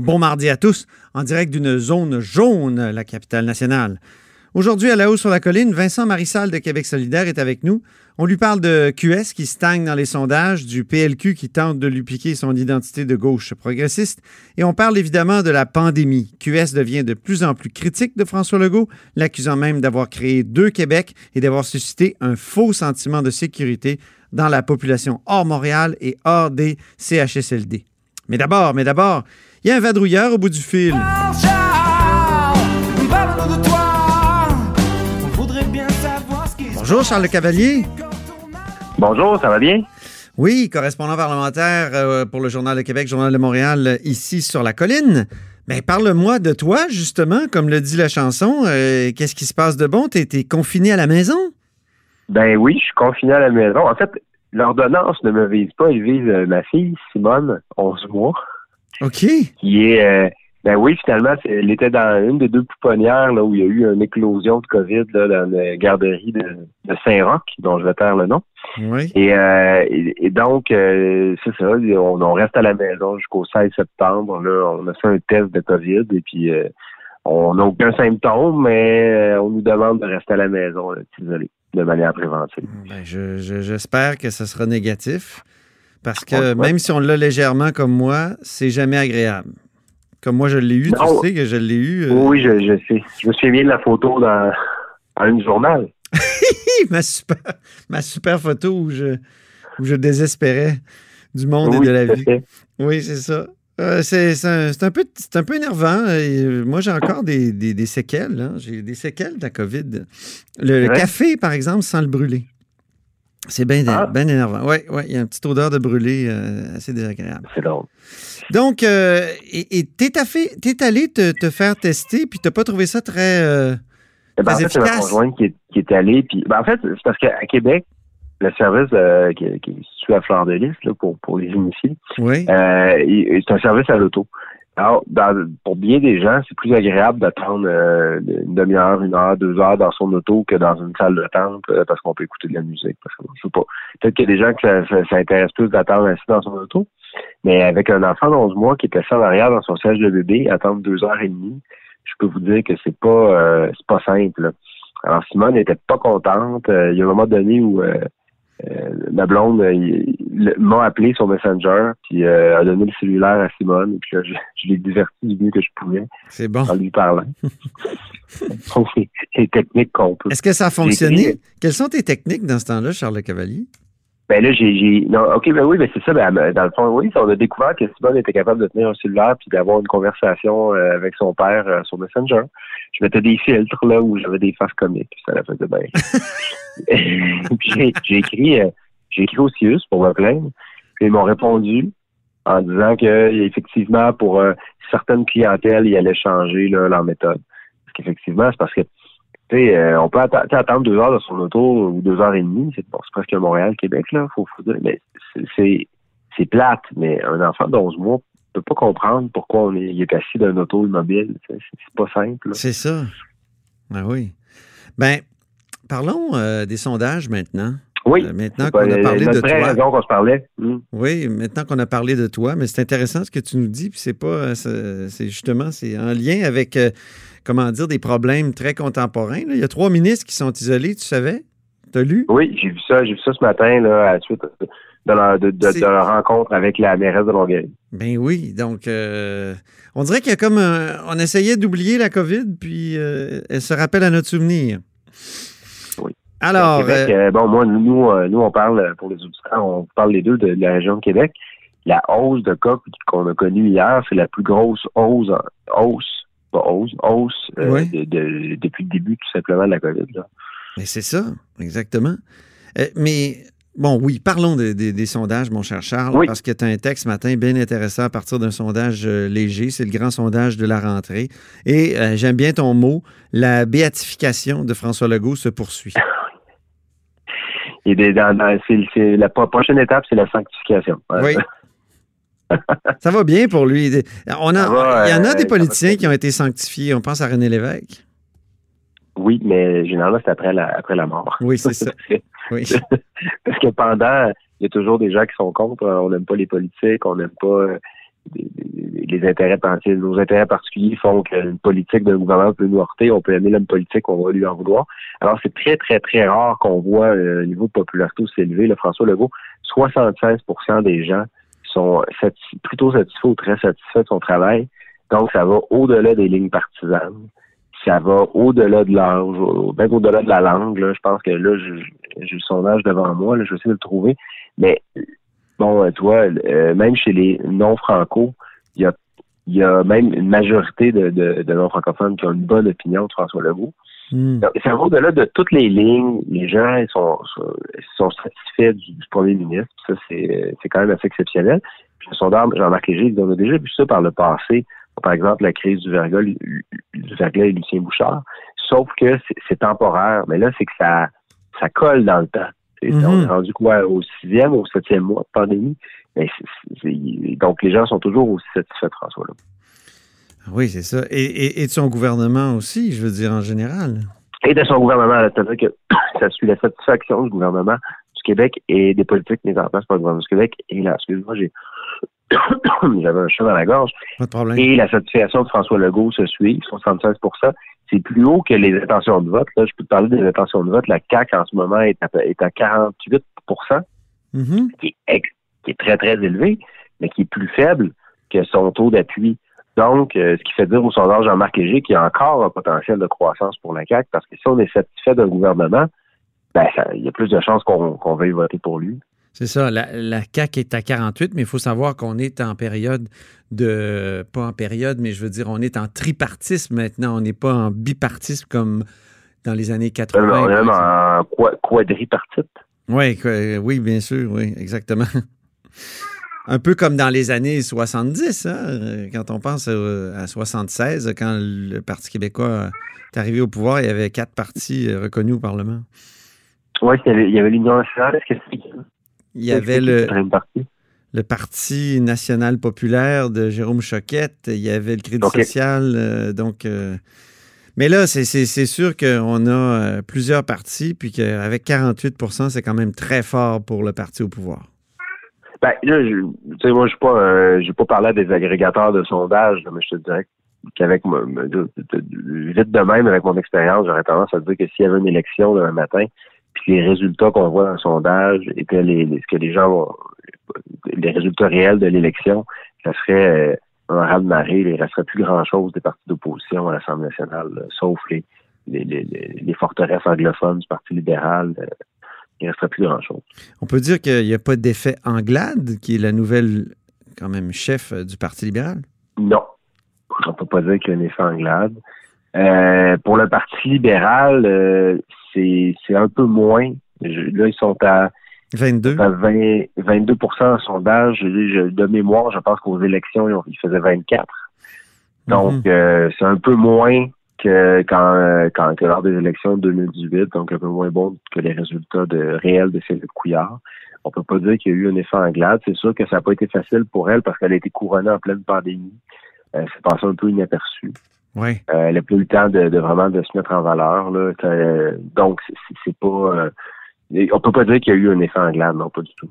Bon mardi à tous, en direct d'une zone jaune, la capitale nationale. Aujourd'hui, à la hausse sur la colline, Vincent Marissal de Québec solidaire est avec nous. On lui parle de QS qui stagne dans les sondages, du PLQ qui tente de lui piquer son identité de gauche progressiste, et on parle évidemment de la pandémie. QS devient de plus en plus critique de François Legault, l'accusant même d'avoir créé deux Québec et d'avoir suscité un faux sentiment de sécurité dans la population hors Montréal et hors des CHSLD. Mais d'abord, mais d'abord, il y a un vadrouilleur au bout du fil. Bonjour Charles Le Cavalier. Bonjour, ça va bien? Oui, correspondant parlementaire euh, pour le Journal de Québec, Journal de Montréal, ici sur la colline. Mais parle-moi de toi, justement, comme le dit la chanson. Euh, qu'est-ce qui se passe de bon? Tu es, confiné à la maison? Ben oui, je suis confiné à la maison. En fait, l'ordonnance ne me vise pas, elle vise euh, ma fille, Simone, 11 mois. OK. Qui est. Euh, ben oui, finalement, elle était dans une des deux pouponnières là, où il y a eu une éclosion de COVID là, dans la garderie de, Saint-Roch, dont je vais taire le nom. Oui. Et, euh, et, donc, euh, c'est ça, on, reste à la maison jusqu'au 16 septembre. Là, on a fait un test de COVID et puis on n'a aucun symptôme, mais on nous demande de rester à la maison, désolé, de manière préventive. Ben, j'espère que ce sera négatif. Parce que même si on l'a légèrement comme moi, c'est jamais agréable. Comme moi, je l'ai eu, tu sais que je l'ai eu. Euh, oui, je, sais. Je me souviens de la photo dans, un journal. ma, super, ma super photo où je, où je désespérais du monde et de la vie. Oui, c'est ça. Euh, c'est un, peu, un peu énervant. Euh, moi, j'ai encore des, séquelles. Hein. J'ai des séquelles de la COVID. Le, le café, par exemple, sans le brûler. C'est bien ah. énervant. Oui, ouais, il y a une petite odeur de brûlé euh, assez désagréable. C'est drôle. Donc, euh, et t'es es allé te, faire tester, puis t'as pas trouvé ça très, euh, eh ben, en fait, C'est ma conjointe qui est, qui est allée. Puis, ben, en fait, c'est parce qu'à Québec, le service qui, qui, est situé à Fleur de Lys, là, pour, pour les initiés, oui. c'est un service à l'auto. Alors, pour bien des gens, c'est plus agréable d'attendre euh, une demi-heure, une heure, deux heures dans son auto que dans une salle de temple euh, parce qu'on peut écouter de la musique. Parce que, je sais pas. Peut-être qu'il y a des gens que ça, intéresse plus d'attendre ainsi dans son auto. Mais avec un enfant d'11 mois qui est assis en arrière dans son siège de bébé, attendre deux heures et demie, je peux vous dire que c'est pas euh, c'est pas simple. Alors Simone n'était pas contente. il y a un moment donné où euh, ma blonde euh, m'a appelé sur Messenger, puis euh, a donné le cellulaire à Simone, et puis là, je, l'ai diverti du mieux que je pouvais. C'est bon. En lui parlant. les techniques qu'on peut. Est-ce que ça a fonctionné? Quelles sont tes techniques dans ce temps-là, Charles Le Cavalier? Ben là, j'ai. Non, OK, ben oui, ben c'est ça. Ben, dans le fond, oui, on a découvert que Simone était capable de tenir un cellulaire puis d'avoir une conversation avec son père sur Messenger. Je mettais des filtres là où j'avais des faces comiques, puis ça la faisait bien. j'ai écrit, euh, j'ai écrit au CIUS pour me plaindre. Puis ils m'ont répondu en disant que effectivement pour euh, certaines clientèles, ils allaient changer leur méthode. Parce qu'effectivement, c'est parce que euh, on peut attendre deux heures de son auto ou deux heures et demie. C'est presque Montréal-Québec, là, faut. Mais c'est plate, mais un enfant de 11 mois peut pas comprendre pourquoi on est, il est assis d'un auto immobile. C'est pas simple. C'est ça. Ah oui. Ben, Parlons euh, des sondages maintenant. Oui. Euh, maintenant qu'on a parlé de toi. qu'on se parlait. Hmm. Oui, maintenant qu'on a parlé de toi, mais c'est intéressant ce que tu nous dis, puis c'est pas, euh, c'est justement, c'est en lien avec, comment dire, des problèmes très contemporains. Il y a trois ministres qui sont isolés, tu savais? Tu as lu? Oui, j'ai vu ça, j'ai vu ça ce matin, là, à la suite de leur, rencontre avec la mairesse de Longueuil. Ben oui, donc on dirait qu'il y a comme on essayait d'oublier la COVID, puis elle se rappelle à notre souvenir. Alors. Euh, euh, bon, moi, nous, euh, nous, on parle, pour les auditeurs, on parle les deux de, la région de Québec. La hausse de cas qu'on a connue hier, c'est la plus grosse hausse, hausse, pas hausse, hausse depuis le début, tout simplement, de la COVID. Mais c'est ça, exactement. mais Bon, oui, parlons des sondages, mon cher Charles, parce que tu as un texte ce matin bien intéressant à partir d'un sondage léger. C'est le grand sondage de la rentrée. Et j'aime bien ton mot, la béatification de François Legault se poursuit. la prochaine étape, c'est la sanctification. Oui. ça va bien pour lui. On a, il y en a des politiciens qui ont été sanctifiés. On pense à René Lévesque. Oui, mais généralement, c'est après la, après la mort. Oui, c'est ça. Oui. Parce que pendant, il y a toujours des gens qui sont contre. On n'aime pas les politiques, on n'aime pas les intérêts nos intérêts particuliers font qu'une politique d'un gouvernement peut nous heurter, on peut aimer l'homme politique, on va lui en vouloir. Alors, c'est très, très, très rare qu'on voit un niveau de popularité aussi élevé. Le François Legault, 76% des gens sont plutôt satisfaits ou très satisfaits de son travail. Donc, ça va au-delà des lignes partisanes. Ça va au-delà de l'âge, même au-delà de la langue. Je pense que là, j'ai le sondage devant moi, là, je vais essayer de le trouver. Mais bon, tu vois, euh, même chez les non-franco, il y a, y a même une majorité de, de, non-francophones qui ont une bonne opinion de François Legault. Hmm. Ça va au-delà de toutes les lignes. Les gens ils sont, sont satisfaits du, premier ministre. Ça, c'est quand même assez exceptionnel. Puis le sondage, Jean-Marc Léger, on a déjà vu ça par le passé. Par exemple, la crise du verglas, du verglas et Lucien Bouchard. Sauf que c'est temporaire. Mais là, c'est que ça, ça colle dans le temps. On est rendu quoi au sixième, au septième mois de pandémie? donc, les gens sont toujours aussi satisfaits de François là. Oui, c'est ça. Et, de son gouvernement aussi, je veux dire, en général. Et de son gouvernement. C'est-à-dire que ça suit la satisfaction du gouvernement du Québec et des politiques mises en place par le gouvernement du Québec. Et là, excuse-moi, j'ai j'avais un chat dans la gorge. Pas de problème. Et la satisfaction de François Legault se suit, 76 c'est plus haut que les intentions de vote. Là, je peux te parler des intentions de vote. La CAQ, en ce moment, est à, est à 48 mm-hmm. qui, est, qui est très, très élevé, mais qui est plus faible que son taux d'appui. Donc, euh, ce qui fait dire au sondage Jean-Marc Léger qu'il y a encore un potentiel de croissance pour la CAQ, parce que si on est satisfait d'un gouvernement, ben, il y a plus de chances qu'on veuille voter pour lui. C'est ça. La, la, CAQ est à 48, mais il faut savoir qu'on est en période de. Pas en période, mais je veux dire, on est en tripartisme maintenant. On n'est pas en bipartisme comme dans les années 80. on est même en quadripartite. Oui, oui, bien sûr, oui, exactement. Un peu comme dans les années 70, hein, quand on pense à 76, quand le Parti québécois est arrivé au pouvoir, il y avait quatre partis reconnus au Parlement. Oui, il y avait l'Union nationale. Est-ce que il y avait le, le Parti national populaire de Jérôme Choquette. Il y avait le Crédit social. Euh, donc, euh, mais là, c'est sûr qu'on a euh, plusieurs partis, puis qu'avec 48% c'est quand même très fort pour le parti au pouvoir. Ben, là, je, moi, je pas, j'ai pas parlé à des agrégateurs de sondages, mais je te dirais qu'avec vite de même, avec mon expérience, j'aurais tendance à dire que s'il y avait une élection demain matin, puis les résultats qu'on voit dans le sondage étaient les, ce que les gens vont, les résultats réels de l'élection, ça serait euh, un raz-de-marée, il ne resterait plus grand-chose des partis d'opposition à l'Assemblée nationale, sauf les, les, les, forteresses anglophones du Parti libéral. Euh, il ne resterait plus grand-chose. On peut dire qu'il n'y a pas d'effet Anglade, qui est la nouvelle, quand même, chef euh, du Parti libéral? Non. On ne peut pas dire qu'il y a un effet Anglade. Pour le Parti libéral, c'est un peu moins. là, ils sont à 22. 22 en sondage. de mémoire, je pense qu'aux élections, ils, faisaient 24. Donc, mhm. euh, c'est un peu moins que quand, quand lors des élections de 2018, donc un peu moins bon que les résultats de réels de Philippe Couillard. On peut pas dire qu'il y a eu un effet en glade. C'est sûr que ça n'a pas été facile pour elle parce qu'elle a été couronnée en pleine pandémie. Euh, c'est passé un peu inaperçu. Oui. Euh, elle n'a plus eu le temps de, vraiment de se mettre en valeur. Là. donc, c'est pas. Euh, on peut pas dire qu'il y a eu un effet en glade, non, pas du tout.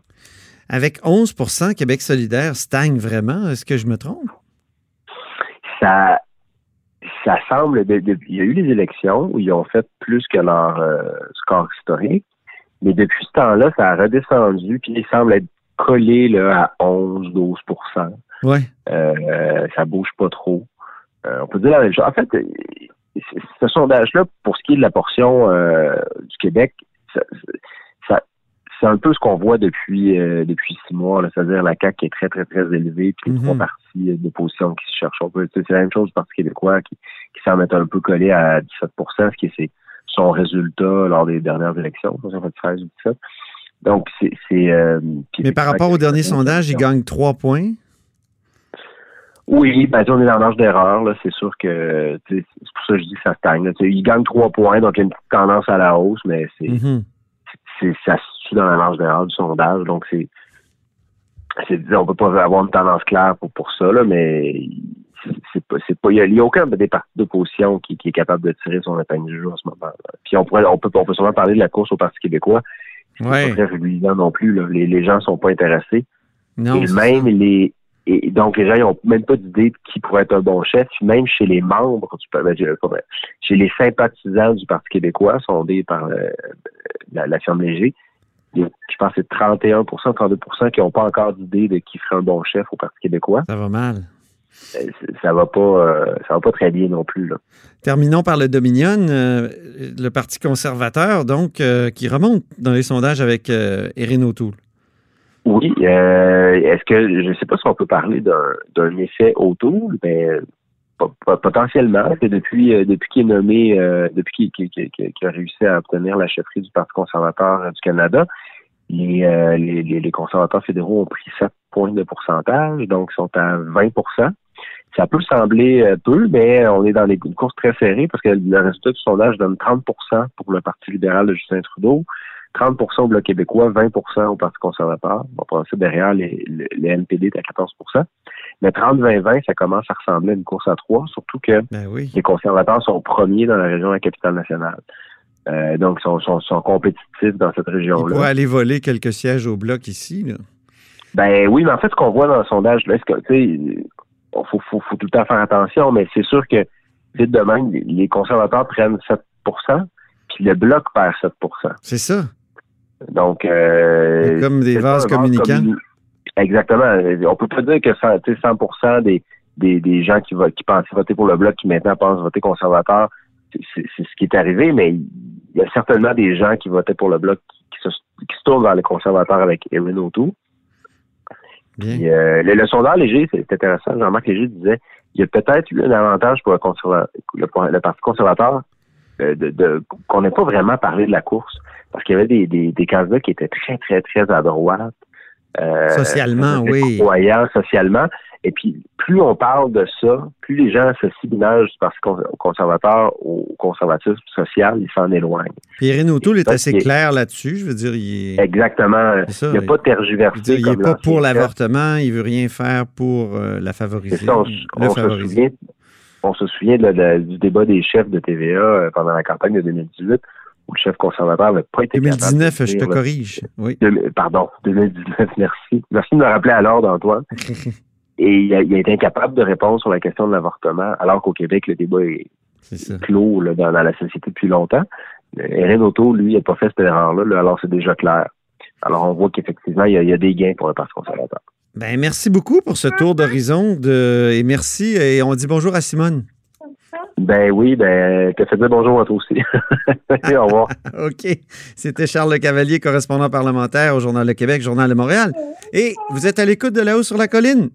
Avec 11% Québec solidaire stagne vraiment. Est-ce que je me trompe? Ça, ça semble. il y a eu les élections où ils ont fait plus que leur euh, score historique. Mais depuis ce temps-là, ça a redescendu, puis il semble être collé là, à 11-12 Ouais. Euh, ça bouge pas trop. Euh, on peut dire la même chose. En fait, ce sondage-là, pour ce qui est de la portion euh, du Québec, c'est un peu ce qu'on voit depuis euh, depuis six mois, c'est-à-dire la CAQ qui est très, très, très élevée, puis les trois mhm. partis d'opposition qui se cherchent. C'est la même chose du Parti québécois qui, qui semble être un peu collé à 17% ce qui est son résultat lors des dernières élections, en fait 13 ou 17. Donc, c'est. Mais par rapport au dernier sondage, il gagne trois points. Oui, ben, on est dans l'âge d'erreur. C'est sûr que c'est pour ça que je dis que ça stagne. Il gagne trois points, donc il y a une petite tendance à la hausse, mais c'est mm-hmm. ça se situe dans la marge d'erreur du sondage. Donc c'est c'est on peut pas avoir une tendance claire pour, pour ça, là, mais c'est pas c'est pas. Il n'y a, aucun des partis d'opposition qui, qui est capable de tirer son épingle du jeu en ce moment. Là. Puis on pourrait on peut on peut sûrement parler de la course au Parti québécois. C'est pas très non plus. Là. Les, les gens sont pas intéressés. Non, Et même les et donc, les gens n'ont même pas d'idée de qui pourrait être un bon chef. Même chez les membres, du, ben, chez les sympathisants du Parti québécois, sondés par euh, la, la firme Léger, je pense que c'est 31% 32% qui n'ont pas encore d'idée de qui ferait un bon chef au Parti québécois. Ça va mal. Euh, ça va pas euh, ça va pas très bien non plus. Là. Terminons par le Dominion, le Parti conservateur, donc, qui remonte dans les sondages avec Erin O'Toole. Oui. Euh, est-ce que je ne sais pas si on peut parler d'un effet autour, mais potentiellement, depuis euh, depuis qu'il est nommé, euh, depuis qu'il a réussi à obtenir la chefferie du Parti conservateur du Canada, les, les, conservateurs fédéraux ont pris 7 points de pourcentage, donc sont à 20% ça peut sembler peu, mais on est dans des, une course très serrée parce que le résultat du sondage donne 30% pour le Parti libéral de Justin Trudeau, 30% au Bloc québécois, 20% au Parti conservateur. On va passer derrière, les, les, NPD est à 14% Mais 30-20-20, ça commence à ressembler à une course à trois, surtout que ben les conservateurs sont premiers dans la région de la capitale nationale. Euh, donc, ils sont, sont, compétitifs dans cette région-là. Pourraient aller voler quelques sièges au bloc ici. Là. Ben oui, mais en fait, ce qu'on voit dans le sondage, là, c'est que, il faut, faut, faut, tout le temps faire attention, mais c'est sûr que, vite de même, les conservateurs prennent 7% puis le bloc perd 7% C'est ça. Donc, euh, comme des vases communicants. exactement. On peut pas dire que 100, des, des, des, gens qui, qui pensaient voter pour le bloc qui maintenant pensent voter conservateur, c'est ce qui est arrivé, mais il y a certainement des gens qui votaient pour le bloc qui, se, qui se tournent vers les conservateurs avec Erin O'Toole. Puis, euh, le, sondage léger, c'est intéressant. Jean-Marc Léger disait il y a peut-être eu un avantage pour le, le Parti conservateur de, de qu'on n'ait pas vraiment parlé de la course parce qu'il y avait des, des, des, candidats qui étaient très, très, très à droite. Euh, socialement, oui. Croyants socialement. Et puis, plus on parle de ça, plus les gens associent l'image du Parti conservateur au conservatisme social, ils s'en éloignent. Puis Erin O'Toole est assez clair là-dessus, je veux dire. Il Exactement. il n'a pas tergiversé. il n'est pas pour l'avortement, il veut rien faire pour euh, la favoriser. Ça, on, se souvient, on se souvient du débat des chefs de TVA euh, pendant la campagne de 2018 où le chef conservateur n'a pas été 2019, je te corrige. Oui. pardon, 2019, merci. Merci de me rappeler à l'ordre, Antoine. Et il a, été incapable de répondre sur la question de l'avortement, alors qu'au Québec, le débat est, clos dans, la société depuis longtemps. Erin Auto, lui, n'a pas fait cette erreur-là, alors c'est déjà clair. Alors on voit qu'effectivement, il, y a des gains pour le Parti conservateur. Ben, merci beaucoup pour ce tour d'horizon de... et merci. Et on dit bonjour à Simone. Ben oui, ben, te fait bonjour à toi aussi. au revoir. OK. C'était Charles Le Cavalier, correspondant parlementaire au Journal de Québec, Journal de Montréal. Et vous êtes à l'écoute de là-haut sur la colline.